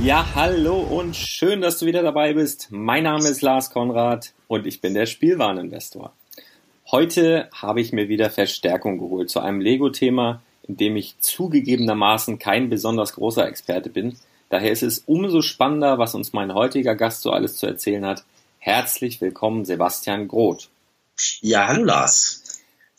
Ja, hallo und schön, dass du wieder dabei bist. Mein Name ist Lars Konrad und ich bin der Spielwareninvestor. Heute habe ich mir wieder Verstärkung geholt zu einem Lego-Thema, in dem ich zugegebenermaßen kein besonders großer Experte bin. Daher ist es umso spannender, was uns mein heutiger Gast so alles zu erzählen hat. Herzlich willkommen, Sebastian Groth. Ja, hallo Lars.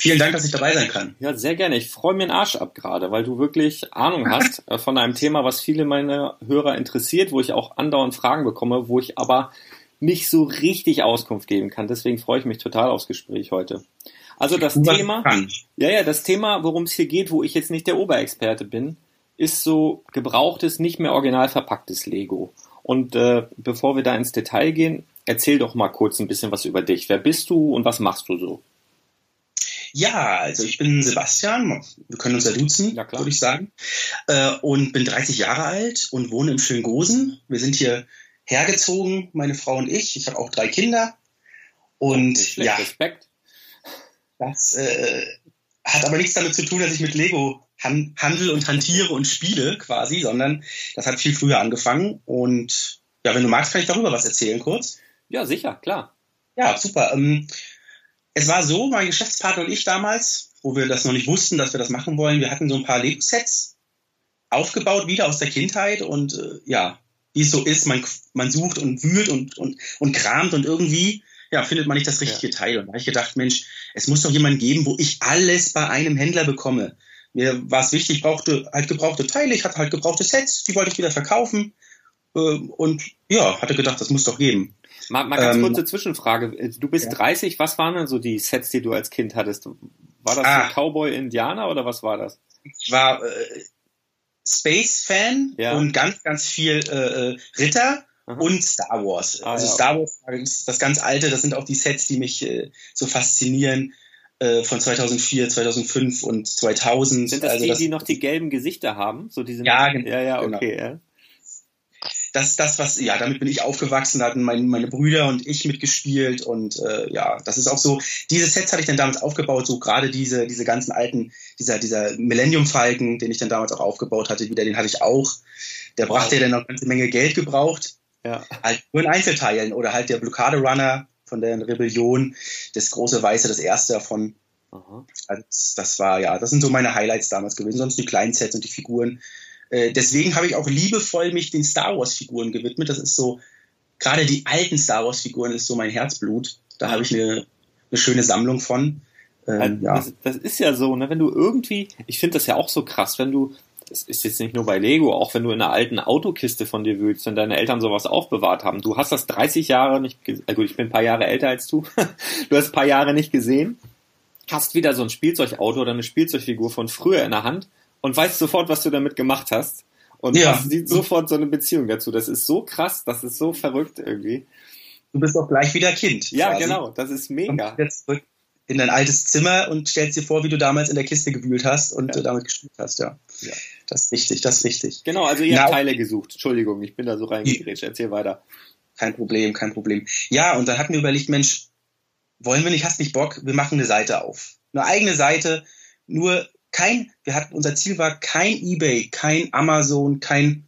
Vielen Dank, dass ich dabei sein kann. Ja, sehr gerne. Ich freue mir den Arsch ab gerade, weil du wirklich Ahnung hast äh, von einem Thema, was viele meiner Hörer interessiert, wo ich auch andauernd Fragen bekomme, wo ich aber nicht so richtig Auskunft geben kann. Deswegen freue ich mich total aufs Gespräch heute. Also das Thema, ja, ja, das Thema, worum es hier geht, wo ich jetzt nicht der Oberexperte bin, ist so gebrauchtes, nicht mehr original verpacktes Lego. Und äh, bevor wir da ins Detail gehen, erzähl doch mal kurz ein bisschen was über dich. Wer bist du und was machst du so? Ja, also ich bin Sebastian, wir können uns ja duzen, ja, würde ich sagen, äh, und bin 30 Jahre alt und wohne in Schöngosen. Wir sind hier hergezogen, meine Frau und ich. Ich habe auch drei Kinder. Und ja, Respekt. das äh, hat aber nichts damit zu tun, dass ich mit Lego han handel und hantiere und spiele quasi, sondern das hat viel früher angefangen. Und ja, wenn du magst, kann ich darüber was erzählen kurz. Ja, sicher, klar. Ja, super. Ähm, es war so, mein Geschäftspartner und ich damals, wo wir das noch nicht wussten, dass wir das machen wollen, wir hatten so ein paar Lego-Sets aufgebaut, wieder aus der Kindheit und äh, ja, wie es so ist, man, man sucht und wühlt und, und, und kramt und irgendwie ja, findet man nicht das richtige ja. Teil. Und da habe ich gedacht, Mensch, es muss doch jemanden geben, wo ich alles bei einem Händler bekomme. Mir war es wichtig, ich brauchte halt gebrauchte Teile, ich hatte halt gebrauchte Sets, die wollte ich wieder verkaufen. Äh, und ja, hatte gedacht, das muss doch geben. Mal, mal ganz ähm, kurze Zwischenfrage. Du bist ja. 30, was waren denn so die Sets, die du als Kind hattest? War das ah. Cowboy Indianer oder was war das? Ich war äh, Space-Fan ja. und ganz, ganz viel äh, äh Ritter Aha. und Star Wars. Ah, also ja, Star Wars, das ganz alte, das sind auch die Sets, die mich äh, so faszinieren äh, von 2004, 2005 und 2000. Sind das also die, das, die noch die gelben Gesichter haben? So diese ja, genau. Ja, ja, okay. Genau. Ja. Das das, was, ja, damit bin ich aufgewachsen, da hatten mein, meine Brüder und ich mitgespielt und äh, ja, das ist auch so, diese Sets hatte ich dann damals aufgebaut, so gerade diese, diese ganzen alten, dieser, dieser Millennium-Falken, den ich dann damals auch aufgebaut hatte, wieder, den hatte ich auch. Der brachte ja dann noch eine ganze Menge Geld gebraucht. Ja. Halt nur in Einzelteilen oder halt der Blockade Runner von der Rebellion, das große Weiße, das erste davon. Also das war ja, das sind so meine Highlights damals gewesen. Sonst die kleinen Sets und die Figuren. Äh, deswegen habe ich auch liebevoll mich den Star Wars Figuren gewidmet. Das ist so, gerade die alten Star Wars Figuren ist so mein Herzblut. Da habe ich eine, eine schöne Sammlung von. Ähm, ja. das, das, ist ja so, ne? wenn du irgendwie, ich finde das ja auch so krass, wenn du, das ist jetzt nicht nur bei Lego, auch wenn du in einer alten Autokiste von dir wühlst und deine Eltern sowas aufbewahrt haben. Du hast das 30 Jahre nicht, äh gut, ich bin ein paar Jahre älter als du. du hast ein paar Jahre nicht gesehen, hast wieder so ein Spielzeugauto oder eine Spielzeugfigur von früher in der Hand und weißt sofort, was du damit gemacht hast. Und ja. hast sofort so eine Beziehung dazu. Das ist so krass, das ist so verrückt irgendwie. Du bist auch gleich wieder Kind. Ja, quasi. genau, das ist mega. Jetzt zurück in dein altes Zimmer und stellst dir vor, wie du damals in der Kiste gewühlt hast und ja. damit gespielt hast, ja. ja. Das ist richtig, das ist richtig. Genau, also ihr habt Teile gesucht. Entschuldigung, ich bin da so reingegrätscht. Erzähl weiter. Kein Problem, kein Problem. Ja, und dann hatten wir überlegt, Mensch, wollen wir nicht, hast nicht Bock, wir machen eine Seite auf. Eine eigene Seite, nur kein, wir hatten, unser Ziel war kein Ebay, kein Amazon, kein,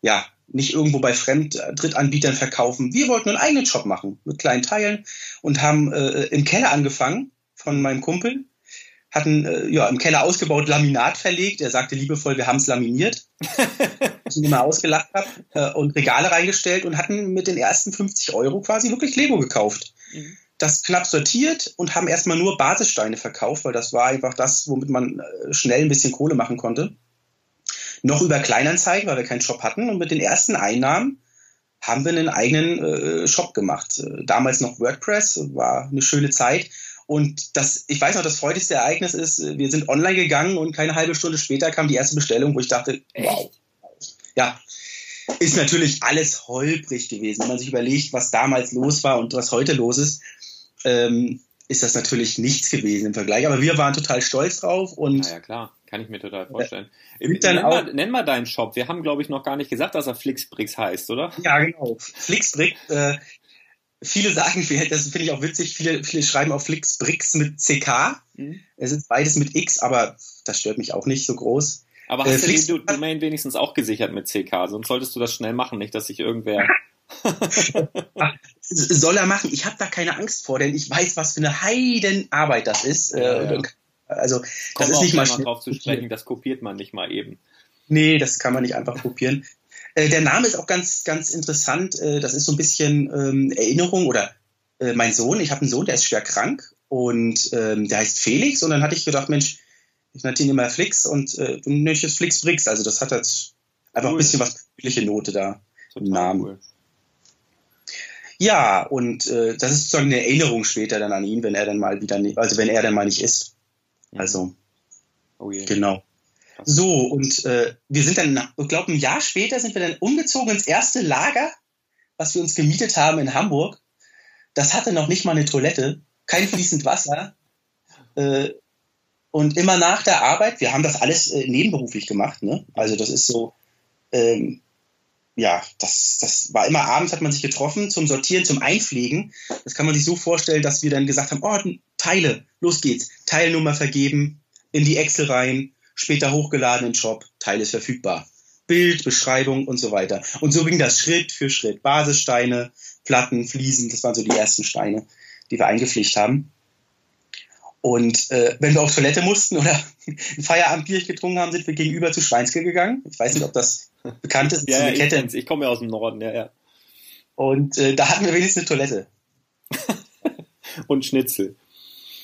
ja, nicht irgendwo bei Fremddrittanbietern verkaufen. Wir wollten einen eigenen Shop machen mit kleinen Teilen und haben äh, im Keller angefangen von meinem Kumpel hatten äh, ja im Keller ausgebaut, Laminat verlegt. Er sagte liebevoll, wir haben es laminiert. ich ihn immer ausgelacht habe äh, und Regale reingestellt und hatten mit den ersten 50 Euro quasi wirklich Lego gekauft. Mhm. Das knapp sortiert und haben erstmal nur Basissteine verkauft, weil das war einfach das, womit man äh, schnell ein bisschen Kohle machen konnte. Noch über Kleinanzeigen, weil wir keinen Shop hatten und mit den ersten Einnahmen haben wir einen eigenen äh, Shop gemacht. Äh, damals noch WordPress, war eine schöne Zeit und das, ich weiß noch, das freudigste Ereignis ist, wir sind online gegangen und keine halbe Stunde später kam die erste Bestellung, wo ich dachte, wow. Ja, ist natürlich alles holprig gewesen. Wenn man sich überlegt, was damals los war und was heute los ist, ähm, ist das natürlich nichts gewesen im Vergleich. Aber wir waren total stolz drauf und. Ja, ja klar, kann ich mir total vorstellen. Äh, nenn, mal, nenn, mal, deinen Shop. Wir haben, glaube ich, noch gar nicht gesagt, dass er Flixbrix heißt, oder? Ja, genau. Flixbrix äh, viele sagen, das finde ich auch witzig, viele, viele schreiben auf Flix Bricks mit CK. Mhm. Es ist beides mit X, aber das stört mich auch nicht so groß. Aber hast äh, du die Domain wenigstens auch gesichert mit CK? Sonst solltest du das schnell machen, nicht, dass sich irgendwer. Soll er machen? Ich habe da keine Angst vor, denn ich weiß, was für eine Heidenarbeit das ist. Ja, ja. Also, das ist nicht mal drauf zu sprechen, das kopiert man nicht mal eben. Nee, das kann man nicht einfach kopieren. Äh, der Name ist auch ganz, ganz interessant. Äh, das ist so ein bisschen ähm, Erinnerung oder äh, mein Sohn, ich habe einen Sohn, der ist schwer krank und ähm, der heißt Felix und dann hatte ich gedacht, Mensch, ich nannte ihn immer Flix und äh, du nennst es Flix Brix. Also das hat jetzt einfach cool. ein bisschen was persönliche Note da Total im Namen. Cool. Ja, und äh, das ist sozusagen eine Erinnerung später dann an ihn, wenn er dann mal wieder, also wenn er dann mal nicht ist. Also, oh yeah. genau. So, und äh, wir sind dann, ich glaube, ein Jahr später sind wir dann umgezogen ins erste Lager, was wir uns gemietet haben in Hamburg. Das hatte noch nicht mal eine Toilette, kein fließend Wasser. Äh, und immer nach der Arbeit, wir haben das alles äh, nebenberuflich gemacht, ne? Also das ist so, ähm, ja, das, das war immer abends hat man sich getroffen zum Sortieren, zum Einpflegen. Das kann man sich so vorstellen, dass wir dann gesagt haben, oh, Teile, los geht's, Teilnummer vergeben, in die Excel rein, später hochgeladen in Shop, Teil ist verfügbar. Bild, Beschreibung und so weiter. Und so ging das Schritt für Schritt. Basissteine, Platten, Fliesen, das waren so die ersten Steine, die wir eingepflegt haben. Und äh, wenn wir auf Toilette mussten oder ein Feierabendbier getrunken haben, sind wir gegenüber zu Schweinske gegangen. Ich weiß nicht, ob das bekannt ist. ja, ja Kette. Ich, ich komme ja aus dem Norden, ja, ja. Und äh, da hatten wir wenigstens eine Toilette. Und Schnitzel.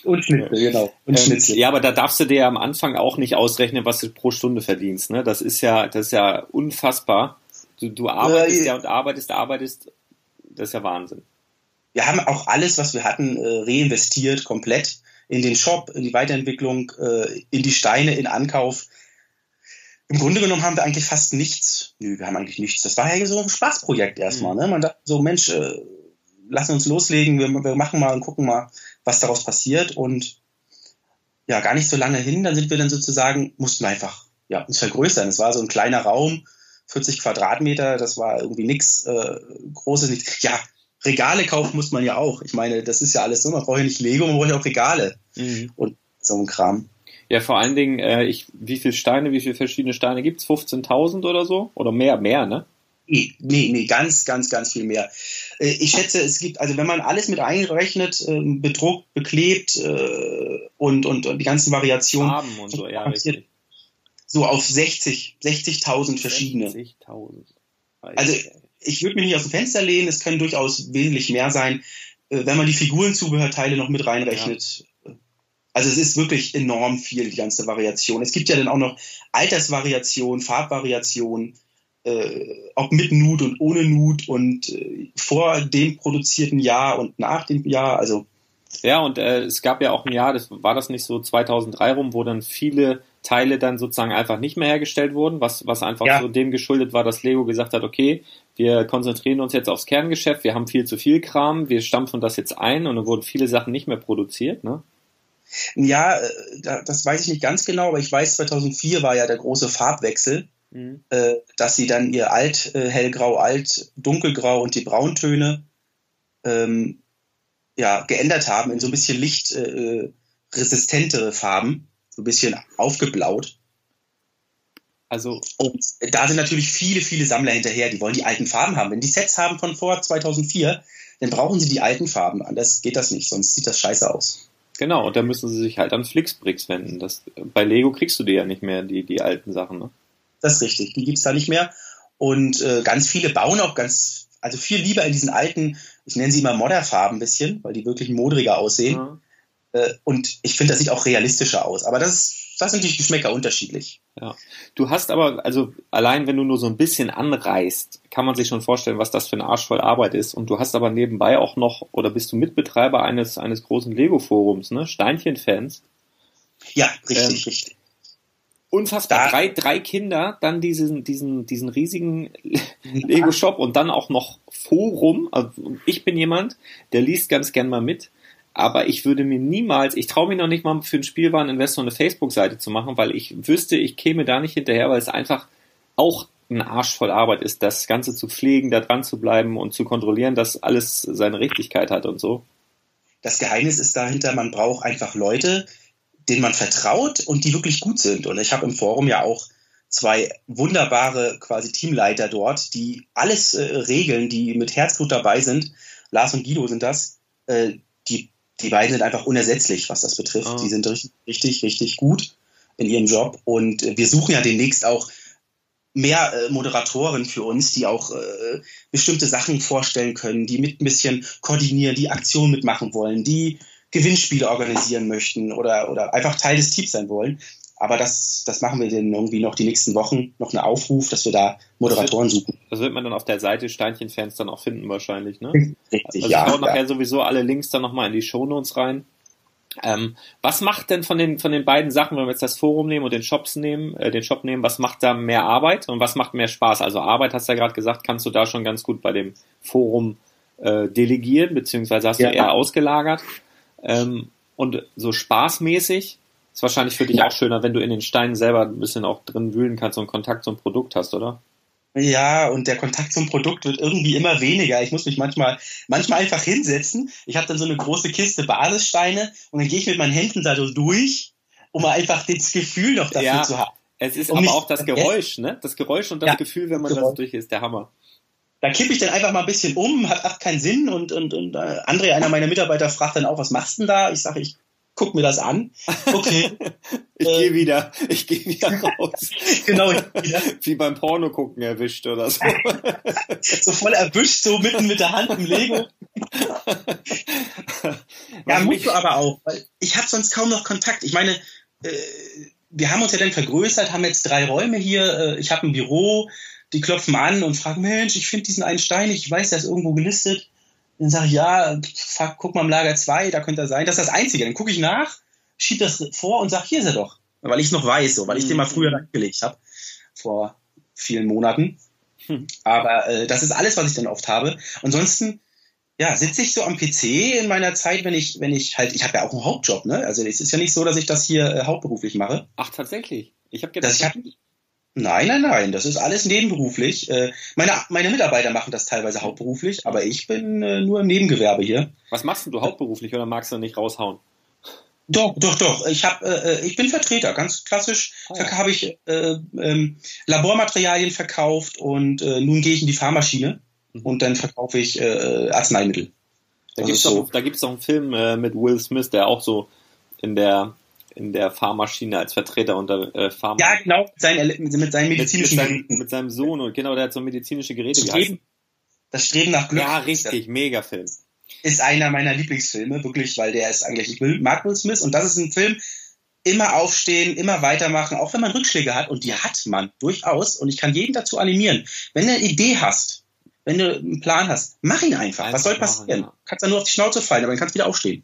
Und Schnitzel, genau. Und ähm, Schnitzel. Ja, aber da darfst du dir ja am Anfang auch nicht ausrechnen, was du pro Stunde verdienst. Ne? Das ist ja, das ist ja unfassbar. Du, du arbeitest äh, ja und arbeitest, arbeitest. Das ist ja Wahnsinn. Wir haben auch alles, was wir hatten, äh, reinvestiert, komplett in den Shop, in die Weiterentwicklung, äh, in die Steine, in Ankauf. Im Grunde genommen haben wir eigentlich fast nichts. Nö, wir haben eigentlich nichts. Das war ja so ein Spaßprojekt erstmal. Mhm. Ne? Man dachte so, Mensch, äh, lass uns loslegen, wir, wir machen mal und gucken mal, was daraus passiert. Und ja, gar nicht so lange hin, dann sind wir dann sozusagen, mussten wir einfach ja, uns vergrößern. Es war so ein kleiner Raum, 40 Quadratmeter, das war irgendwie nichts äh, Großes. Nichts. Ja, Regale kaufen muss man ja auch. Ich meine, das ist ja alles so, man braucht ja nicht Lego, man braucht ja auch Regale mhm. und so ein Kram. Ja, vor allen Dingen, äh, ich, wie viele Steine, wie viele verschiedene Steine gibt es? 15.000 oder so? Oder mehr, mehr, ne? Nee, nee, nee, ganz, ganz, ganz viel mehr. Äh, ich schätze, es gibt, also wenn man alles mit einrechnet, ähm, bedruckt, beklebt äh, und, und, und die ganzen Variationen. Farben und so, ja, richtig. So auf 60, 60.000 verschiedene. 60.000. Also ich würde mich nicht aus dem Fenster lehnen, es können durchaus wesentlich mehr sein, äh, wenn man die Figurenzubehörteile noch mit reinrechnet. Ja. Also es ist wirklich enorm viel, die ganze Variation. Es gibt ja dann auch noch Altersvariation, Farbvariation, äh, ob mit Nut und ohne Nut und äh, vor dem produzierten Jahr und nach dem Jahr. Also ja, und äh, es gab ja auch ein Jahr, das war das nicht so 2003 rum, wo dann viele Teile dann sozusagen einfach nicht mehr hergestellt wurden, was, was einfach ja. so dem geschuldet war, dass Lego gesagt hat, okay, wir konzentrieren uns jetzt aufs Kerngeschäft, wir haben viel zu viel Kram, wir stampfen das jetzt ein und dann wurden viele Sachen nicht mehr produziert, ne? Ja, äh, das weiß ich nicht ganz genau, aber ich weiß, 2004 war ja der große Farbwechsel, mhm. Äh, dass sie dann ihr Alt, äh, hellgrau, alt, dunkelgrau und die Brauntöne ähm, ja, geändert haben in so ein bisschen lichtresistentere Farben so ein bisschen aufgeblaut. Also, und da sind natürlich viele, viele Sammler hinterher, die wollen die alten Farben haben. Wenn die Sets haben von vor 2004, dann brauchen sie die alten Farben. Anders geht das nicht, sonst sieht das scheiße aus. Genau, und da müssen sie sich halt an Flixbricks wenden. Das, bei Lego kriegst du die ja nicht mehr, die, die alten Sachen. Ne? Das ist richtig, die gibt es da nicht mehr. Und äh, ganz viele bauen auch ganz, also viel lieber in diesen alten, ich nenne sie immer Modderfarben ein bisschen, weil die wirklich modriger aussehen. Mhm. Äh, und ich finde, das sieht auch realistischer aus. Aber das, das sind die Geschmäcker unterschiedlich. Ja. Du hast aber, also allein wenn du nur so ein bisschen anreißt, kann man sich schon vorstellen, was das für eine Arsch voll Arbeit ist. Und du hast aber nebenbei auch noch, oder bist du Mitbetreiber eines, eines großen Lego-Forums, ne? Steinchen-Fans. Ja, richtig, ähm, richtig. Unfassbar. drei, drei Kinder, dann diesen, diesen, diesen riesigen Lego-Shop und dann auch noch Forum. Also ich bin jemand, der liest ganz gern mal mit aber ich würde mir niemals, ich traue mich noch nicht mal für einen Spielwareninvestor eine Facebook-Seite zu machen, weil ich wüsste, ich käme da nicht hinterher, weil es einfach auch ein Arsch voll Arbeit ist, das Ganze zu pflegen, da dran zu bleiben und zu kontrollieren, dass alles seine Richtigkeit hat und so. Das Geheimnis ist dahinter, man braucht einfach Leute, denen man vertraut und die wirklich gut sind. Und ich habe im Forum ja auch zwei wunderbare quasi Teamleiter dort, die alles äh, regeln, die mit Herzblut dabei sind. Lars und Guido sind das. Äh, die die beiden sind einfach unersetzlich, was das betrifft. Oh. Die sind richtig, richtig, richtig gut in ihrem Job. Und äh, wir suchen ja demnächst auch mehr äh, Moderatoren für uns, die auch äh, bestimmte Sachen vorstellen können, die mit ein bisschen koordinieren, die Aktionen mitmachen wollen, die Gewinnspiele organisieren möchten oder, oder einfach Teil des Teams sein wollen. Aber das, das machen wir dann irgendwie noch die nächsten Wochen, noch einen Aufruf, dass wir da Moderatoren das wird, suchen. Das wird man dann auf der Seite Steinchenfans dann auch finden wahrscheinlich, ne? Richtig, also ja. Ich hau nachher ja. sowieso alle Links dann nochmal in die Shownotes rein. Ähm, was macht denn von den, von den beiden Sachen, wenn wir jetzt das Forum nehmen und den Shops nehmen, äh, den Shop nehmen, was macht da mehr Arbeit und was macht mehr Spaß? Also Arbeit, hast du ja gerade gesagt, kannst du da schon ganz gut bei dem Forum äh, delegieren, beziehungsweise hast ja. du eher ausgelagert. Ähm, und so spaßmäßig, ist wahrscheinlich für dich ja. auch schöner, wenn du in den Steinen selber ein bisschen auch drin wühlen kannst und Kontakt zum Produkt hast, oder? Ja, und der Kontakt zum Produkt wird irgendwie immer weniger. Ich muss mich manchmal, manchmal einfach hinsetzen. Ich habe dann so eine große Kiste Basissteine und dann gehe ich mit meinen Händen da so durch, um einfach das Gefühl noch dafür ja, zu haben. Es ist um aber auch das Geräusch, ne? Das Geräusch und das ja, Gefühl, wenn man Geräusch. da durch ist, der Hammer. Da kippe ich dann einfach mal ein bisschen um, hat, hat keinen Sinn und, und, und äh, André, einer meiner Mitarbeiter, fragt dann auch, was machst du denn da? Ich sage, ich guck mir das an. Okay. ich äh, gehe wieder, ich gehe wieder raus. genau, wieder. Wie beim Porno gucken erwischt oder so. so voll erwischt, so mitten mit der Hand im Lego. ja, musst du aber auch, weil ich habe sonst kaum noch Kontakt. Ich meine, äh, wir haben uns ja dann vergrößert, haben jetzt drei Räume hier. Äh, ich habe ein Büro, die klopfen an und fragen, Mensch, ich finde diesen einen Stein, ich weiß, der ist irgendwo gelistet. Dann sage ich, ja, fuck, guck mal im Lager 2, da könnte er sein. Das ist das Einzige. Dann gucke ich nach, schieb das vor und sage, hier ist er doch. Weil ich es noch weiß, so, weil ich den mal früher mhm. angelegt habe, vor vielen Monaten. Hm. Aber äh, das ist alles, was ich dann oft habe. Ansonsten, ja, sitze ich so am PC in meiner Zeit, wenn ich, wenn ich halt, ich habe ja auch einen Hauptjob, ne? Also es ist ja nicht so, dass ich das hier äh, hauptberuflich mache. Ach, tatsächlich. Ich habe gedacht, ich hab, Nein, nein, nein, das ist alles nebenberuflich. Äh, meine, meine Mitarbeiter machen das teilweise hauptberuflich, aber ich bin äh, nur im Nebengewerbe hier. Was machst du hauptberuflich oder magst du nicht raushauen? Doch, doch, doch. Ich hab, äh, ich bin Vertreter, ganz klassisch. Oh ja. Habe ich äh, ähm, Labormaterialien verkauft und äh, nun gehe ich in die Fahrmaschine mhm. und dann verkaufe ich äh, Arzneimittel. Da gibt es so. doch, doch einen Film äh, mit Will Smith, der auch so in der in der Fahrmaschine als Vertreter unter äh, Pharma. Ja, genau, sein, mit seinen medizinischen mit, mit, seinem, mit seinem Sohn und genau, der hat so medizinische Geräte. Streben, das Streben nach Glück. Ja, richtig, mega Film. Ist einer meiner Lieblingsfilme, wirklich, weil der ist eigentlich, ich mag Will Smith und das ist ein Film, immer aufstehen, immer weitermachen, auch wenn man Rückschläge hat und die hat man durchaus und ich kann jeden dazu animieren. Wenn du eine Idee hast, wenn du einen Plan hast, mach ihn einfach. einfach Was soll passieren? Machen, ja. Kannst dann nur auf die Schnauze fallen, aber dann kannst du wieder aufstehen.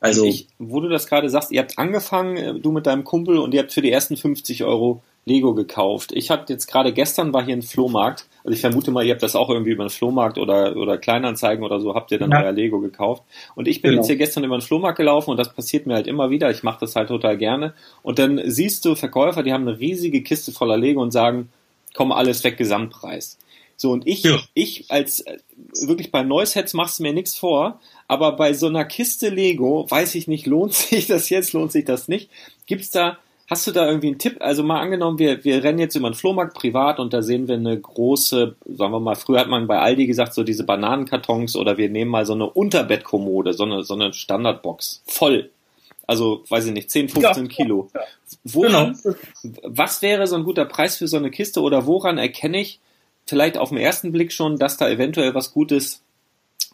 Also, ich, wo du das gerade sagst, ihr habt angefangen, äh, du mit deinem Kumpel, und ihr habt für die ersten 50 Euro Lego gekauft. Ich hatte jetzt gerade gestern war hier ein Flohmarkt, also ich vermute mal, ihr habt das auch irgendwie über einen Flohmarkt oder, oder Kleinanzeigen oder so, habt ihr dann ja. euer Lego gekauft. Und ich bin genau. jetzt hier gestern über einen Flohmarkt gelaufen und das passiert mir halt immer wieder. Ich mache das halt total gerne. Und dann siehst du Verkäufer, die haben eine riesige Kiste voller Lego und sagen, komm alles weg, Gesamtpreis. So, und ich, ja. ich als äh, wirklich bei Neusets machst du mir nichts vor, aber bei so einer Kiste Lego, weiß ich nicht, lohnt sich das jetzt, lohnt sich das nicht? Gibt's da, hast du da irgendwie einen Tipp? Also mal angenommen, wir, wir rennen jetzt über den Flohmarkt privat und da sehen wir eine große, sagen wir mal, früher hat man bei Aldi gesagt, so diese Bananenkartons oder wir nehmen mal so eine Unterbettkommode, so eine, so eine Standardbox. Voll. Also, weiß ich nicht, 10, 15 ja, Kilo. Ja. Woran, genau. was wäre so ein guter Preis für so eine Kiste oder woran erkenne ich, vielleicht auf den ersten Blick schon, dass da eventuell was Gutes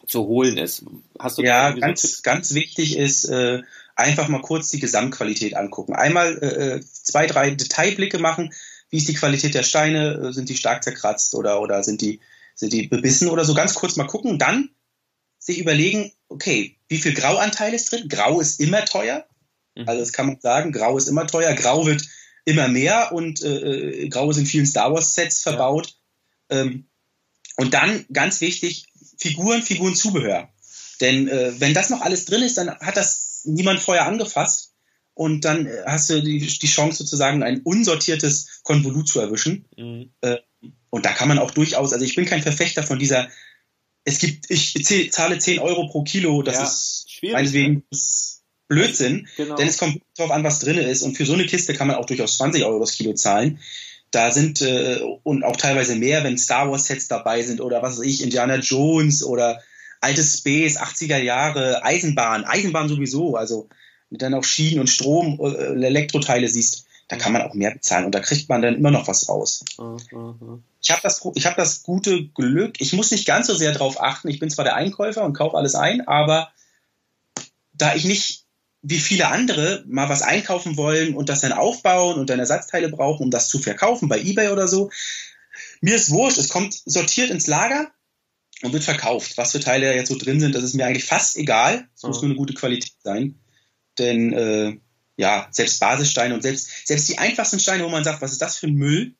zu holen ist. Hast du ja, ganz, ganz wichtig ist, äh, einfach mal kurz die Gesamtqualität angucken. Einmal äh, äh, zwei, drei Detailblicke machen. Wie ist die Qualität der Steine? Äh, sind die stark zerkratzt oder, oder sind die, sind die bebissen oder so? Ganz kurz mal gucken. Dann sich überlegen, okay, wie viel Grauanteil ist drin? Grau ist immer teuer. Mhm. Also das kann man sagen, Grau ist immer teuer. Grau wird immer mehr und äh, äh Grau ist in vielen Star Wars Sets verbaut. Ja. Ähm, und dann ganz wichtig, Figuren, Figurenzubehör. Denn äh, wenn das noch alles drin ist, dann hat das niemand vorher angefasst und dann äh, hast du die, die Chance sozusagen ein unsortiertes Konvolut zu erwischen. Mhm. Äh, und da kann man auch durchaus, also ich bin kein Verfechter von dieser, es gibt, ich zahle 10 Euro pro Kilo, das ja, ist meinetwegen ne? Blödsinn, genau. denn es kommt darauf an, was drin ist und für so eine Kiste kann man auch durchaus 20 Euro das Kilo zahlen. Da sind äh, und auch teilweise mehr, wenn Star Wars Sets dabei sind oder was weiß ich, Indiana Jones oder altes Space, 80er Jahre, Eisenbahn, Eisenbahn sowieso, also dann auch Schienen und Strom, äh, Elektroteile siehst, da kann man auch mehr bezahlen und da kriegt man dann immer noch was raus. Mhm. Ich habe das, ich hab das gute Glück, ich muss nicht ganz so sehr drauf achten, ich bin zwar der Einkäufer und kaufe alles ein, aber da ich nicht wie viele andere mal was einkaufen wollen und das dann aufbauen und dann Ersatzteile brauchen, um das zu verkaufen bei eBay oder so. Mir ist wurscht, es kommt sortiert ins Lager und wird verkauft. Was für Teile da jetzt so drin sind, das ist mir eigentlich fast egal. Es muss nur eine gute Qualität sein. Denn äh, ja, selbst Basissteine und selbst, selbst die einfachsten Steine, wo man sagt, was ist das für ein Müll,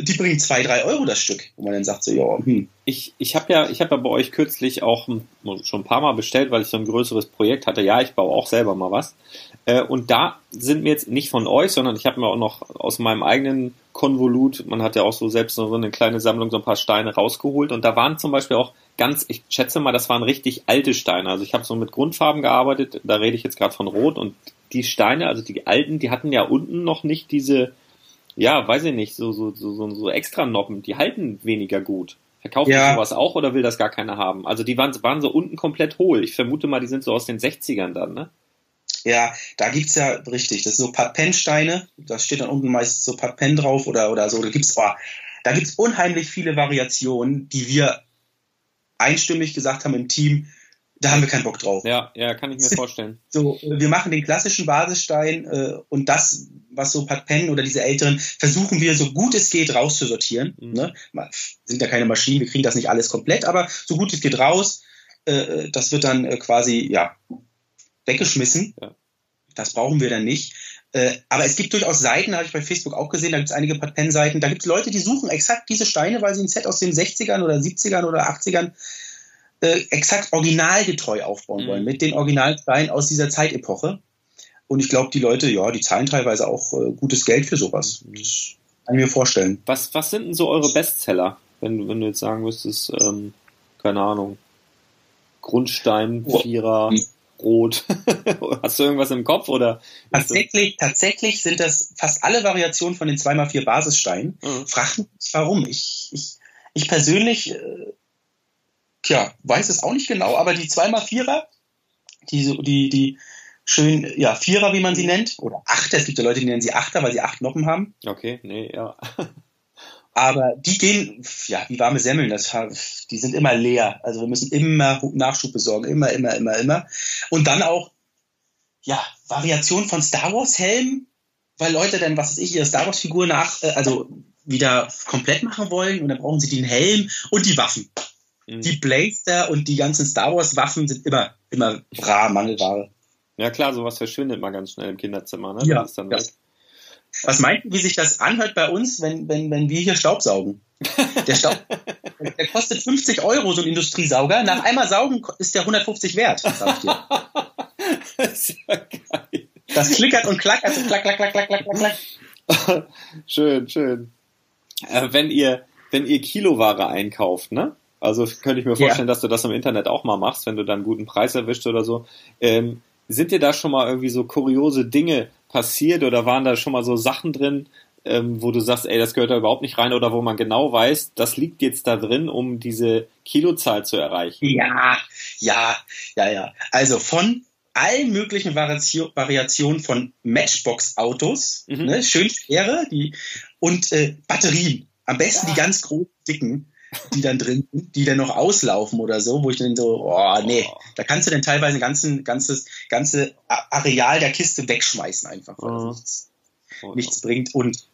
die bringen zwei, drei Euro das Stück, wo man dann sagt so, ja, hm. Ich, ich habe ja, ich habe ja bei euch kürzlich auch schon ein paar Mal bestellt, weil ich so ein größeres Projekt hatte. Ja, ich baue auch selber mal was. Äh, und da sind mir jetzt nicht von euch, sondern ich habe mir auch noch aus meinem eigenen Konvolut, man hat ja auch so selbst so eine kleine Sammlung, so ein paar Steine rausgeholt. Und da waren zum Beispiel auch ganz, ich schätze mal, das waren richtig alte Steine. Also ich habe so mit Grundfarben gearbeitet, da rede ich jetzt gerade von Rot und die Steine, also die alten, die hatten ja unten noch nicht diese ja, weiß ich nicht, so, so, so, so extra Noppen, die halten weniger gut. Verkauft ja. sowas auch oder will das gar keiner haben? Also die waren, waren so unten komplett hohl. Ich vermute mal, die sind so aus den 60ern dann, ne? Ja, da gibt's ja richtig, das sind so Patpensteine, da steht dann unten meist so Patpen drauf oder, oder so. Da gibt's, oh, da gibt's unheimlich viele Variationen, die wir einstimmig gesagt haben im Team, da haben wir keinen Bock drauf. Ja, ja, kann ich mir vorstellen. So, wir machen den klassischen Basisstein äh, und das, was so Patpen oder diese älteren, versuchen wir so gut es geht rauszusortieren. Mhm. Ne? Sind ja keine Maschinen, wir kriegen das nicht alles komplett, aber so gut es geht raus. Äh, das wird dann äh, quasi ja weggeschmissen. Ja. Das brauchen wir dann nicht. Äh, aber es gibt durchaus Seiten, habe ich bei Facebook auch gesehen, da gibt es einige Pen-Seiten, da gibt es Leute, die suchen exakt diese Steine, weil sie ein Set aus den 60ern oder 70ern oder 80ern äh, exakt originalgetreu aufbauen mhm. wollen, mit den Originalsteinen aus dieser Zeitepoche. Und ich glaube, die Leute, ja, die zahlen teilweise auch äh, gutes Geld für sowas. Das kann ich mir vorstellen. Was, was sind denn so eure Bestseller, wenn, wenn du jetzt sagen müsstest, ähm, keine Ahnung, Grundstein, Vierer, oh rot. Hast du irgendwas im Kopf oder? Tatsächlich, tatsächlich sind das fast alle Variationen von den 2x4 Basissteinen. Mhm. Frag mich warum. Ich, ich, ich persönlich, äh, tja, weiß es auch nicht genau, aber die 2x4er, die, die, die schön, ja, Vierer, wie man sie nennt, oder Achter, es gibt ja Leute, die nennen sie Achter, weil sie acht Noppen haben. Okay, nee, ja. Aber die gehen, ja, wie warme Semmeln, das, die sind immer leer. Also wir müssen immer Nachschub besorgen, immer, immer, immer, immer. Und dann auch, ja, Variation von Star Wars Helm, weil Leute dann, was weiß ich, ihre Star Wars Figur nach, äh, also wieder komplett machen wollen und dann brauchen sie den Helm und die Waffen. Mhm. Die Blaster und die ganzen Star Wars Waffen sind immer, immer rar, Mangelware. Ja klar, sowas verschwindet mal ganz schnell im Kinderzimmer, ne? Ja, ja. Was meint ihr, wie sich das anhört bei uns, wenn, wenn, wenn wir hier Staubsaugen? Der Staub, der kostet 50 Euro, so ein Industriesauger. Nach einmal saugen ist der 150 wert, sag ich dir. Das ist ja geil. Das klickert und klackert, so klack, klack, klack, klack, klack, klack. schön, schön. Äh, wenn ihr, wenn ihr Kiloware einkauft, ne? Also könnte ich mir vorstellen, ja. dass du das im Internet auch mal machst, wenn du dann einen guten Preis erwischt oder so. Ähm, sind dir da schon mal irgendwie so kuriose Dinge passiert oder waren da schon mal so Sachen drin, ähm, wo du sagst, ey, das gehört da überhaupt nicht rein oder wo man genau weiß, das liegt jetzt da drin, um diese Kilozahl zu erreichen? Ja, ja, ja, ja. Also von allen möglichen Variation, Variationen von Matchbox-Autos, mhm. ne, schön schwere, die, und äh, Batterien. Am besten ja. die ganz großen, dicken die dann drin die dann noch auslaufen oder so, wo ich dann so, oh nee, oh. da kannst du dann teilweise ein ganzes, ganzes, ganze Areal der Kiste wegschmeißen einfach, weil oh. nichts, oh. nichts bringt. Und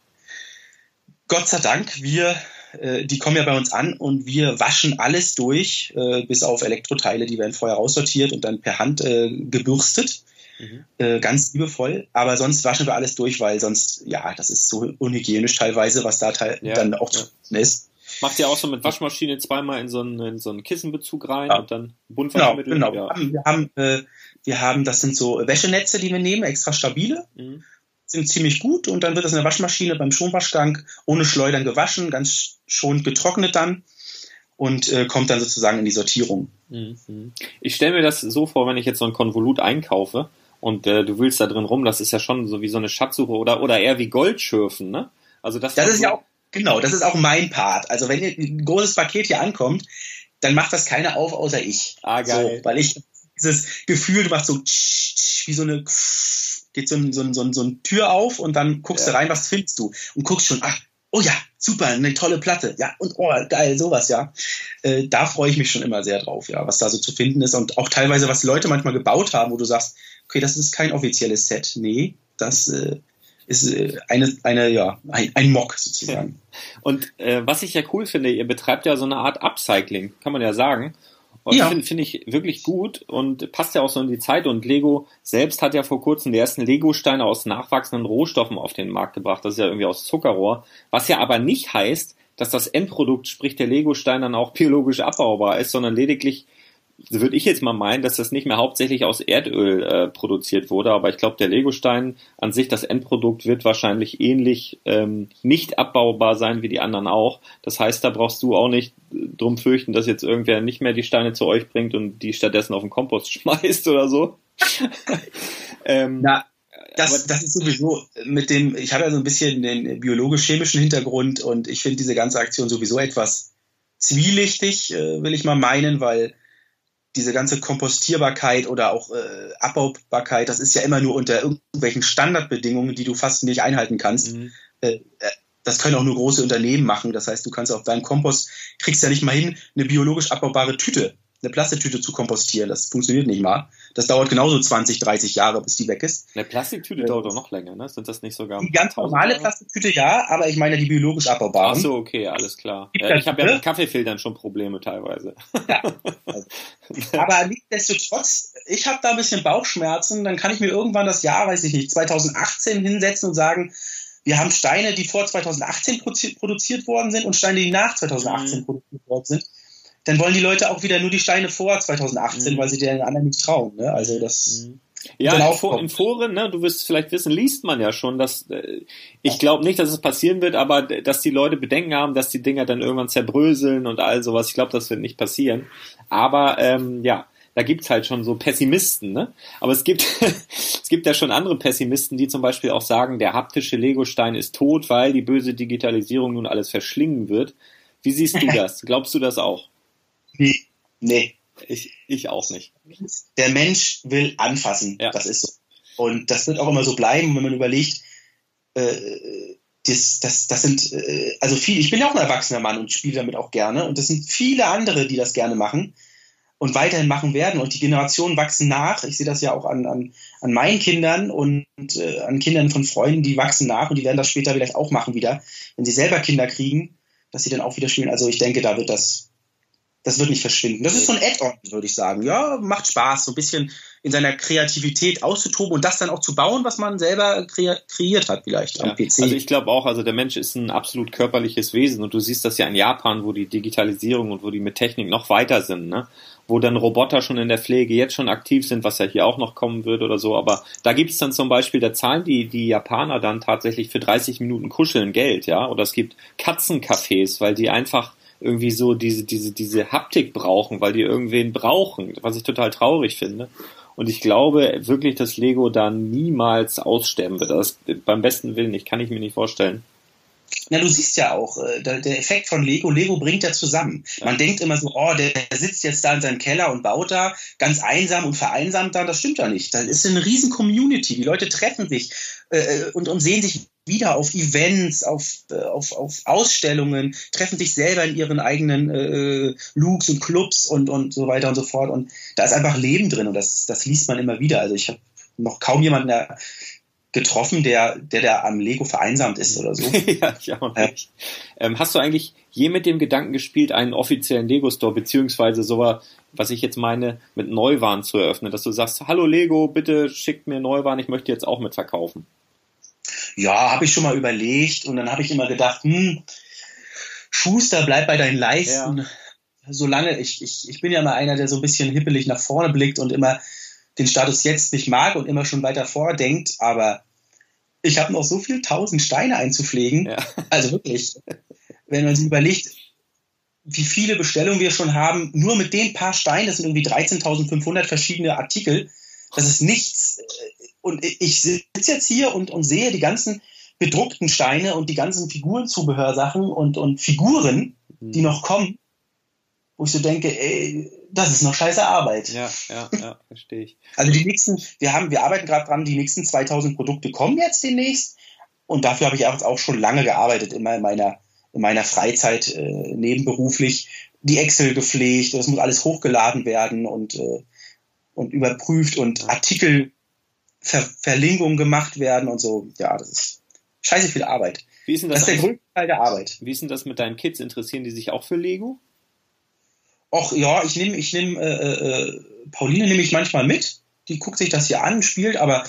Gott sei Dank, wir, äh, die kommen ja bei uns an und wir waschen alles durch, äh, bis auf Elektroteile, die werden vorher raussortiert und dann per Hand äh, gebürstet. Mhm. Äh, ganz liebevoll, aber sonst waschen wir alles durch, weil sonst, ja, das ist so unhygienisch teilweise, was da ja, dann auch ja. ist. Macht ihr auch so mit Waschmaschine zweimal in so einen, in so einen Kissenbezug rein ja. und dann Buntwaschmittel? Genau, genau. Ja. Wir, haben, äh, wir haben, das sind so Wäschenetze, die wir nehmen, extra stabile. Mhm. Sind ziemlich gut und dann wird das in der Waschmaschine beim Schonwaschgang ohne Schleudern gewaschen, ganz schonend getrocknet dann und äh, kommt dann sozusagen in die Sortierung. Mhm. Ich stelle mir das so vor, wenn ich jetzt so ein Konvolut einkaufe und äh, du willst da drin rum, das ist ja schon so wie so eine Schatzsuche oder, oder eher wie Goldschürfen, ne? Also das, das ist so ja auch Genau, das ist auch mein Part. Also wenn ein großes Paket hier ankommt, dann macht das keiner auf, außer ich. Ah, geil. So, weil ich dieses Gefühl, du machst so wie so eine geht so, ein, so, ein, so, ein, so eine Tür auf und dann guckst ja. du rein, was findest du? Und guckst schon, ach, oh ja, super, eine tolle Platte. Ja, und oh, geil, sowas, ja. Äh, da freue ich mich schon immer sehr drauf, ja, was da so zu finden ist. Und auch teilweise, was Leute manchmal gebaut haben, wo du sagst, okay, das ist kein offizielles Set. Nee, das äh, ist äh, eine, eine, ja, ein, ein Mock sozusagen. Und äh, was ich ja cool finde, ihr betreibt ja so eine Art Upcycling, kann man ja sagen. Und ja. finde find ich wirklich gut und passt ja auch so in die Zeit. Und Lego selbst hat ja vor kurzem die ersten Lego-Steine aus nachwachsenden Rohstoffen auf den Markt gebracht. Das ist ja irgendwie aus Zuckerrohr. Was ja aber nicht heißt, dass das Endprodukt, sprich der Lego-Stein, dann auch biologisch abbaubar ist, sondern lediglich würde ich jetzt mal meinen, dass das nicht mehr hauptsächlich aus Erdöl äh, produziert wurde, aber ich glaube, der Legostein an sich, das Endprodukt wird wahrscheinlich ähnlich ähm, nicht abbaubar sein wie die anderen auch. Das heißt, da brauchst du auch nicht äh, drum fürchten, dass jetzt irgendwer nicht mehr die Steine zu euch bringt und die stattdessen auf den Kompost schmeißt oder so. ähm, Na, das, das ist sowieso mit dem, ich habe ja so ein bisschen den biologisch-chemischen Hintergrund und ich finde diese ganze Aktion sowieso etwas zwielichtig, äh, will ich mal meinen, weil diese ganze Kompostierbarkeit oder auch äh, Abbaubarkeit, das ist ja immer nur unter irgendwelchen Standardbedingungen, die du fast nicht einhalten kannst. Mhm. Äh, äh das können auch nur große Unternehmen machen. Das heißt, du kannst auf deinen Kompost, kriegst ja nicht mal hin, eine biologisch abbaubare Tüte eine Plastiktüte zu kompostieren. Das funktioniert nicht mal. Das dauert genauso 20, 30 Jahre, bis die weg ist. Eine Plastiktüte äh, dauert doch noch länger, ne? Sind das nicht sogar? Die ganz normale Plastiktüte ja, aber ich meine die biologisch abbaubaren. Ach so, okay, alles klar. Ja, ich habe ja mit Kaffeefiltern schon Probleme teilweise. Ja. Also. aber nichtsdestotrotz, ich habe da ein bisschen Bauchschmerzen. Dann kann ich mir irgendwann das Jahr, weiß ich nicht, 2018 hinsetzen und sagen, wir haben Steine, die vor 2018 produziert worden sind und Steine, die nach 2018 mhm. produziert worden sind dann wollen die Leute auch wieder nur die Steine vor 2018, mhm. weil sie den anderen nicht trauen. Ne? Also das. Mhm. Ja, in, in Foren, ne, du wirst vielleicht wissen, liest man ja schon, dass äh, ich glaube nicht, dass es passieren wird, aber dass die Leute Bedenken haben, dass die Dinger dann irgendwann zerbröseln und all sowas. Ich glaube, das wird nicht passieren. Aber ähm, ja, da gibt's halt schon so Pessimisten, ne? Aber es gibt es gibt ja schon andere Pessimisten, die zum Beispiel auch sagen, der haptische Legostein ist tot, weil die böse Digitalisierung nun alles verschlingen wird. Wie siehst du das? Glaubst du das auch? Nee. nee. Ich, ich auch nicht. Der Mensch will anfassen. Ja. Das ist so. Und das wird auch immer so bleiben, wenn man überlegt, äh, das, das, das sind, äh, also viel, ich bin ja auch ein erwachsener Mann und spiele damit auch gerne. Und das sind viele andere, die das gerne machen und weiterhin machen werden. Und die Generationen wachsen nach. Ich sehe das ja auch an, an, an meinen Kindern und äh, an Kindern von Freunden, die wachsen nach und die werden das später vielleicht auch machen wieder, wenn sie selber Kinder kriegen, dass sie dann auch wieder spielen. Also ich denke, da wird das, das wird nicht verschwinden. Das ist so ein Add-on, würde ich sagen. Ja, macht Spaß, so ein bisschen in seiner Kreativität auszutoben und das dann auch zu bauen, was man selber kre kreiert hat, vielleicht ja. am PC. Also ich glaube auch, also der Mensch ist ein absolut körperliches Wesen und du siehst das ja in Japan, wo die Digitalisierung und wo die mit Technik noch weiter sind, ne? wo dann Roboter schon in der Pflege jetzt schon aktiv sind, was ja hier auch noch kommen wird oder so. Aber da gibt's dann zum Beispiel, da zahlen die, die Japaner dann tatsächlich für 30 Minuten Kuscheln Geld, ja. Oder es gibt Katzencafés, weil die einfach irgendwie so diese, diese, diese Haptik brauchen, weil die irgendwen brauchen, was ich total traurig finde. Und ich glaube wirklich, dass Lego da niemals aussterben wird. Das beim besten Willen, ich kann ich mir nicht vorstellen. Na, du siehst ja auch, äh, der Effekt von Lego, Lego bringt ja zusammen. Man denkt immer so, oh, der sitzt jetzt da in seinem Keller und baut da ganz einsam und vereinsamt da. Das stimmt ja nicht. Das ist eine riesen Community. Die Leute treffen sich äh, äh, und, und sehen sich wieder auf Events, auf, äh, auf, auf Ausstellungen, treffen sich selber in ihren eigenen äh, Looks und Clubs und, und so weiter und so fort. Und da ist einfach Leben drin und das, das liest man immer wieder. Also ich habe noch kaum jemanden, getroffen, der, der der am Lego vereinsamt ist oder so. ja, ich auch nicht. Äh, ähm, hast du eigentlich je mit dem Gedanken gespielt, einen offiziellen Lego-Store, beziehungsweise so was ich jetzt meine, mit Neuwaren zu eröffnen, dass du sagst, hallo Lego, bitte schickt mir Neuwaren, ich möchte jetzt auch mitverkaufen. Ja, habe ich schon mal überlegt und dann habe ich immer gedacht, hm, Schuster, bleib bei deinen Leisten. Ja. Solange, ich, ich, ich bin ja mal einer, der so ein bisschen hippelig nach vorne blickt und immer den Status jetzt nicht mag und immer schon weiter vordenkt, aber ich habe noch so viel tausend Steine einzupflegen. Ja. Also wirklich, wenn man sich überlegt, wie viele Bestellungen wir schon haben, nur mit den paar Steinen, das sind irgendwie 13.500 verschiedene Artikel, das ist nichts. Und ich sitze jetzt hier und, und sehe die ganzen bedruckten Steine und die ganzen Figurenzubehörsachen und, und Figuren, die mhm. noch kommen, wo ich so denke, ey, das ist noch scheiße Arbeit. Ja, ja, ja, verstehe ich. Also die nächsten, wir haben, wir arbeiten gerade dran, die nächsten 2000 Produkte kommen jetzt demnächst. Und dafür habe ich auch schon lange gearbeitet in meiner, in meiner Freizeit äh, nebenberuflich. Die Excel gepflegt, das muss alles hochgeladen werden und, äh, und überprüft und Artikel Ver Verlinkungen gemacht werden und so. Ja, das ist scheiße viel Arbeit. Wie ist denn das, das ist der größte Teil der Arbeit. Wie ist denn das mit deinen Kids? Interessieren die sich auch für Lego? Och ja, ich nehme, ich nehme, äh, äh, Pauline nehme ich manchmal mit. Die guckt sich das hier an, spielt, aber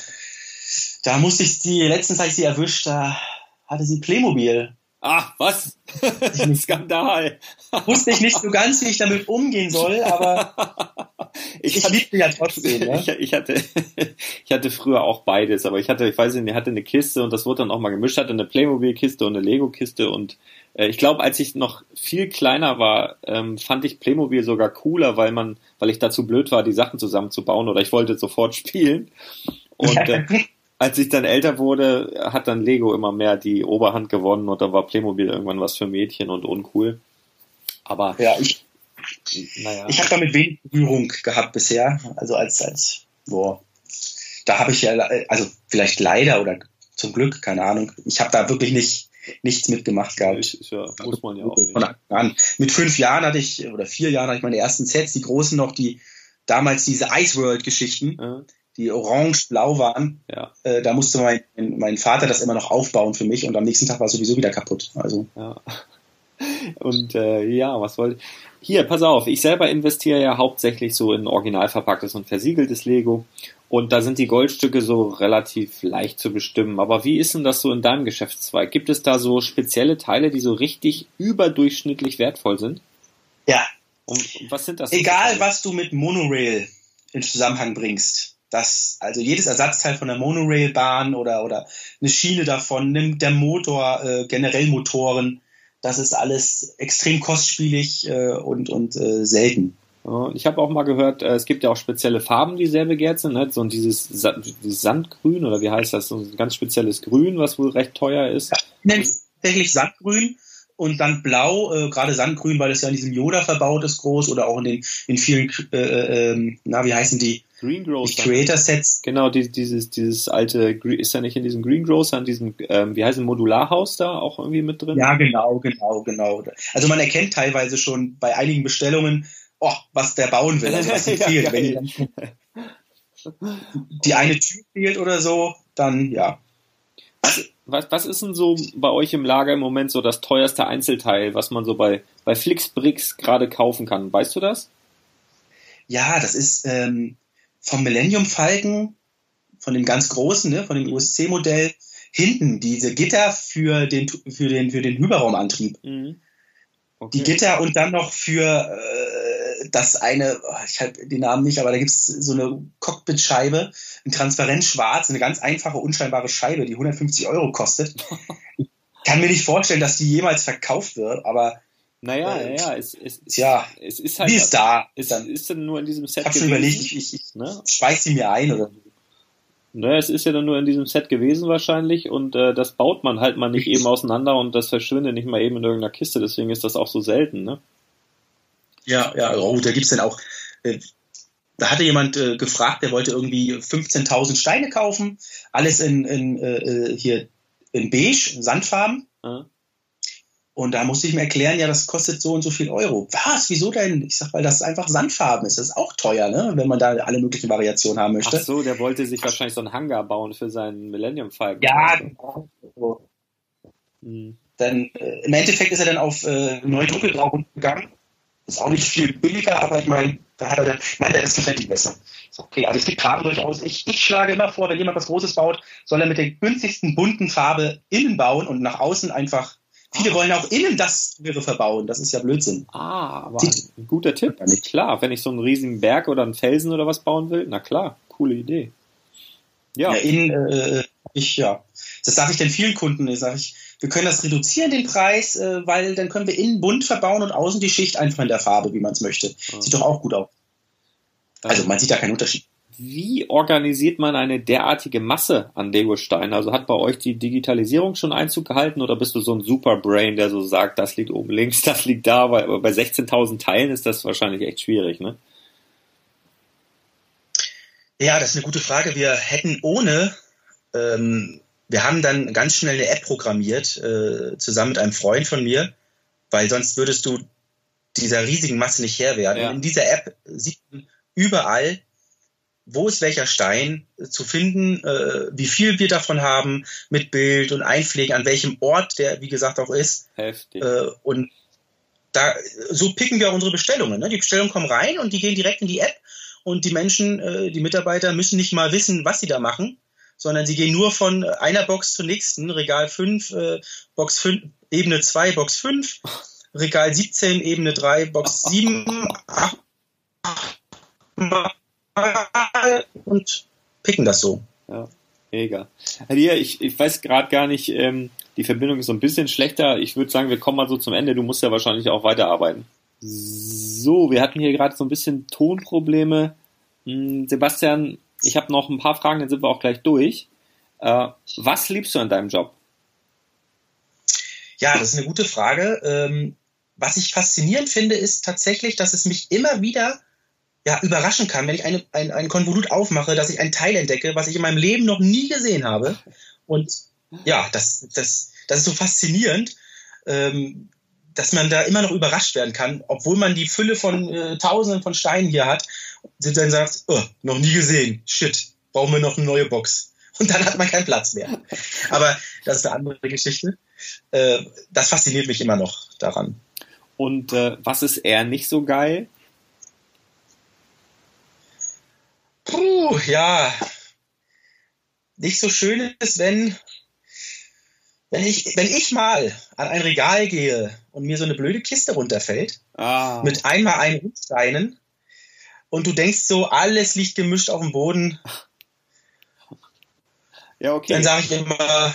da musste ich sie, letztens als ich sie erwischt, da hatte sie Playmobil. Ach, was? Skandal. Wusste ich nicht so ganz, wie ich damit umgehen soll, aber ich, ich liebe ja trotzdem. Ne? Ich, ich, hatte, ich hatte früher auch beides, aber ich hatte, ich weiß nicht, ich hatte eine Kiste und das wurde dann auch mal gemischt, hatte eine Playmobil-Kiste und eine Lego-Kiste und äh, ich glaube, als ich noch viel kleiner war, ähm, fand ich Playmobil sogar cooler, weil man, weil ich dazu blöd war, die Sachen zusammenzubauen oder ich wollte sofort spielen. Und äh, als ich dann älter wurde, hat dann Lego immer mehr die Oberhand gewonnen und da war Playmobil irgendwann was für Mädchen und uncool. Aber ja, ich, naja. Ich habe damit wenig Berührung gehabt bisher. Also als, als, boah. Da habe ich ja, also vielleicht leider oder zum Glück, keine Ahnung. Ich habe da wirklich nicht nichts mitgemacht gehabt. Ist ja, muss man ja auch nicht. Mit fünf Jahren hatte ich, oder vier Jahren hatte ich meine ersten Sets, die großen noch, die damals diese Ice World-Geschichten, ja. die orange-blau waren. Ja. Äh, da musste mein, mein Vater das immer noch aufbauen für mich und am nächsten Tag war es sowieso wieder kaputt. Also. Ja. Und äh, ja, was wollte ich? Hier, pass auf, ich selber investiere ja hauptsächlich so in original verpacktes und versiegeltes Lego. Und da sind die Goldstücke so relativ leicht zu bestimmen. Aber wie ist denn das so in deinem Geschäftszweig? Gibt es da so spezielle Teile, die so richtig überdurchschnittlich wertvoll sind? Ja. Und, und was sind das? Egal, was du mit Monorail in Zusammenhang bringst. Das, also jedes Ersatzteil von der Monorailbahn oder, oder eine Schiene davon, nimmt der Motor, äh, generell Motoren, das ist alles extrem kostspielig äh, und, und äh, selten. Ich habe auch mal gehört, äh, es gibt ja auch spezielle Farben, die sehr begehrt sind. Ne? So dieses, dieses Sandgrün oder wie heißt das? So ein ganz spezielles Grün, was wohl recht teuer ist. Ja, ich nenne es tatsächlich Sandgrün und dann Blau, äh, gerade Sandgrün, weil es ja in diesem Yoda verbaut ist, groß oder auch in den in vielen, äh, äh, ähm, na wie heißen die? Greengrocer. Creator Sets. Genau, die, dieses, dieses alte, ist ja nicht in diesem Greengrocer, in diesem, ähm, wie heißt es, Modularhaus da auch irgendwie mit drin? Ja, genau, genau, genau. Also man erkennt teilweise schon bei einigen Bestellungen, oh, was der bauen will, also was ihm ja, fehlt. Wenn die, die eine Tür fehlt oder so, dann ja. Was, was, was ist denn so bei euch im Lager im Moment so das teuerste Einzelteil, was man so bei, bei Flixbricks gerade kaufen kann? Weißt du das? Ja, das ist ähm, vom Millennium Falken, von dem ganz großen, ne, von dem USC-Modell, hinten diese Gitter für den, für den, für den Hyperraumantrieb. Mhm. Okay. Die Gitter und dann noch für äh, das eine, oh, ich habe den Namen nicht, aber da gibt es so eine Cockpit-Scheibe, ein transparent schwarz, eine ganz einfache, unscheinbare Scheibe, die 150 Euro kostet. ich kann mir nicht vorstellen, dass die jemals verkauft wird, aber naja, äh, ja, es, es, ja, es ist halt. Die ist da. Es dann, ist dann nur in diesem Set ich gewesen. Ich habe schon überlegt, ich, ich, ne? speich sie mir ein oder Naja, es ist ja dann nur in diesem Set gewesen wahrscheinlich und äh, das baut man halt mal nicht eben auseinander und das verschwindet nicht mal eben in irgendeiner Kiste, deswegen ist das auch so selten, ne? Ja, ja, oh, da gibt's denn auch, äh, da hatte jemand äh, gefragt, der wollte irgendwie 15.000 Steine kaufen, alles in, in äh, äh hier in beige, Sandfarben. Mhm. Und da musste ich ihm erklären, ja, das kostet so und so viel Euro. Was? Wieso denn? Ich sag, weil das einfach Sandfarben ist. Das ist auch teuer, ne? wenn man da alle möglichen Variationen haben möchte. Ach so, der wollte sich wahrscheinlich so einen Hangar bauen für seinen Millennium Falcon. Ja, genau. Hm. Dann, äh, Im Endeffekt ist er dann auf äh, neue Dunkelgrau gegangen. Ist auch nicht viel billiger, aber ich meine, da hat er dann, meine, der ist verständlich besser. Okay, also es gibt Farben durchaus. Ich, ich schlage immer vor, wenn jemand was Großes baut, soll er mit der günstigsten bunten Farbe innen bauen und nach außen einfach Viele wollen auch innen das Türe verbauen. Das ist ja Blödsinn. Ah, aber ein guter Tipp. Klar, wenn ich so einen riesigen Berg oder einen Felsen oder was bauen will, na klar, coole Idee. Ja. ja innen, äh, ich, ja. Das sage ich den vielen Kunden. Ich sage ich, wir können das reduzieren, den Preis, äh, weil dann können wir innen bunt verbauen und außen die Schicht einfach in der Farbe, wie man es möchte. Ah. Sieht doch auch gut aus. Also man sieht da keinen Unterschied wie organisiert man eine derartige Masse an Lego-Steinen? Also hat bei euch die Digitalisierung schon Einzug gehalten oder bist du so ein Superbrain, der so sagt, das liegt oben links, das liegt da, weil bei 16.000 Teilen ist das wahrscheinlich echt schwierig, ne? Ja, das ist eine gute Frage. Wir hätten ohne, ähm, wir haben dann ganz schnell eine App programmiert, äh, zusammen mit einem Freund von mir, weil sonst würdest du dieser riesigen Masse nicht Herr werden. Ja. In dieser App sieht man überall wo ist welcher Stein zu finden, äh, wie viel wir davon haben, mit Bild und Einpflegen, an welchem Ort der, wie gesagt, auch ist. Heftig. Äh, und da, so picken wir auch unsere Bestellungen. Ne? Die Bestellungen kommen rein und die gehen direkt in die App und die Menschen, äh, die Mitarbeiter müssen nicht mal wissen, was sie da machen, sondern sie gehen nur von einer Box zur nächsten, Regal 5, äh, Box 5, Ebene 2, Box 5, Regal 17, Ebene 3, Box 7, 8, und picken das so. Ja, mega. Hier, ich, ich weiß gerade gar nicht, ähm, die Verbindung ist so ein bisschen schlechter. Ich würde sagen, wir kommen mal so zum Ende. Du musst ja wahrscheinlich auch weiterarbeiten. So, wir hatten hier gerade so ein bisschen Tonprobleme. Hm, Sebastian, ich habe noch ein paar Fragen, dann sind wir auch gleich durch. Äh, was liebst du an deinem Job? Ja, das ist eine gute Frage. Ähm, was ich faszinierend finde, ist tatsächlich, dass es mich immer wieder ja, überraschen kann, wenn ich eine, ein, ein Konvolut aufmache, dass ich ein Teil entdecke, was ich in meinem Leben noch nie gesehen habe. Und ja, das, das, das ist so faszinierend, ähm, dass man da immer noch überrascht werden kann, obwohl man die Fülle von äh, Tausenden von Steinen hier hat, und dann sagt, oh, noch nie gesehen, shit, brauchen wir noch eine neue Box. Und dann hat man keinen Platz mehr. Aber das ist eine andere Geschichte. Äh, das fasziniert mich immer noch daran. Und äh, was ist eher nicht so geil? Puh, ja. Nicht so schön ist, wenn, wenn, ich, wenn ich mal an ein Regal gehe und mir so eine blöde Kiste runterfällt, ah. mit einmal ein Steinen und du denkst so, alles liegt gemischt auf dem Boden. Ja, okay. Dann sage ich immer,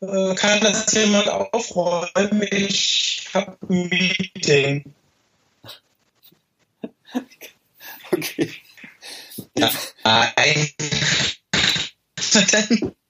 äh, kann das jemand aufräumen? Ich habe ein Meeting. Okay. Nein.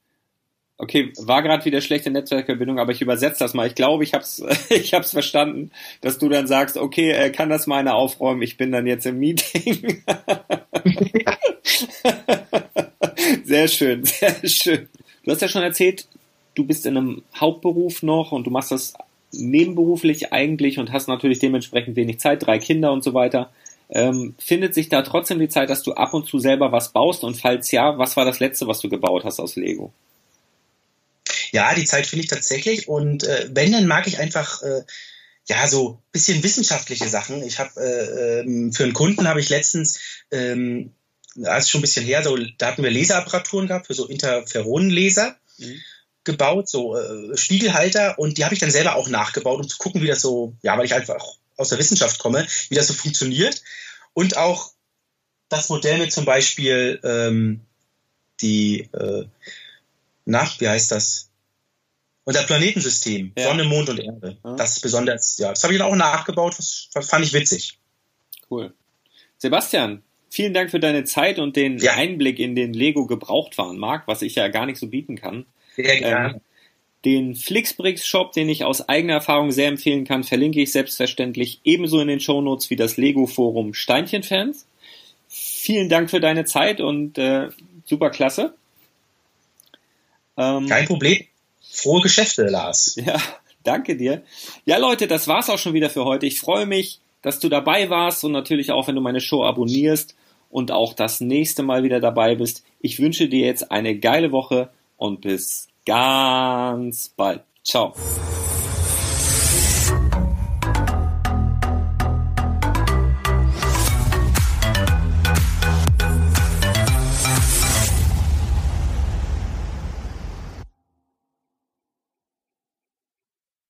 Okay, war gerade wieder schlechte Netzwerkverbindung, aber ich übersetze das mal. Ich glaube, ich hab's, ich hab's verstanden, dass du dann sagst, okay, äh, kann das mal einer aufräumen? Ich bin dann jetzt im Meeting. sehr schön, sehr schön. Du hast ja schon erzählt, du bist in einem Hauptberuf noch und du machst das nebenberuflich eigentlich und hast natürlich dementsprechend wenig Zeit, drei Kinder und so weiter. Ähm, findet sich da trotzdem die Zeit, dass du ab und zu selber was baust? Und falls ja, was war das letzte, was du gebaut hast aus Lego? Ja, die Zeit finde ich tatsächlich. Und äh, wenn, dann mag ich einfach äh, ja so bisschen wissenschaftliche Sachen. Ich habe äh, ähm, für einen Kunden habe ich letztens ähm, das ist schon ein bisschen her, so, da hatten wir Laserapparaturen gehabt für so Interferonenlaser mhm. gebaut, so äh, Spiegelhalter und die habe ich dann selber auch nachgebaut, um zu gucken, wie das so, ja, weil ich einfach aus der Wissenschaft komme, wie das so funktioniert. Und auch das Modell mit zum Beispiel ähm, die, äh, na, wie heißt das? Unser Planetensystem, ja. Sonne, Mond und Erde. Ja. Das ist besonders, ja, das habe ich dann auch nachgebaut, das, das fand ich witzig. Cool. Sebastian, vielen Dank für deine Zeit und den ja. Einblick in den Lego Gebrauchtwarenmarkt, was ich ja gar nicht so bieten kann. Sehr gerne. Ähm, den Flixbrix Shop, den ich aus eigener Erfahrung sehr empfehlen kann, verlinke ich selbstverständlich ebenso in den Shownotes wie das Lego Forum Steinchenfans. Vielen Dank für deine Zeit und äh, super klasse. Ähm, Kein Problem. Frohe Geschäfte, Lars. Ja, danke dir. Ja, Leute, das war's auch schon wieder für heute. Ich freue mich, dass du dabei warst und natürlich auch, wenn du meine Show abonnierst und auch das nächste Mal wieder dabei bist. Ich wünsche dir jetzt eine geile Woche und bis ganz bald. Ciao.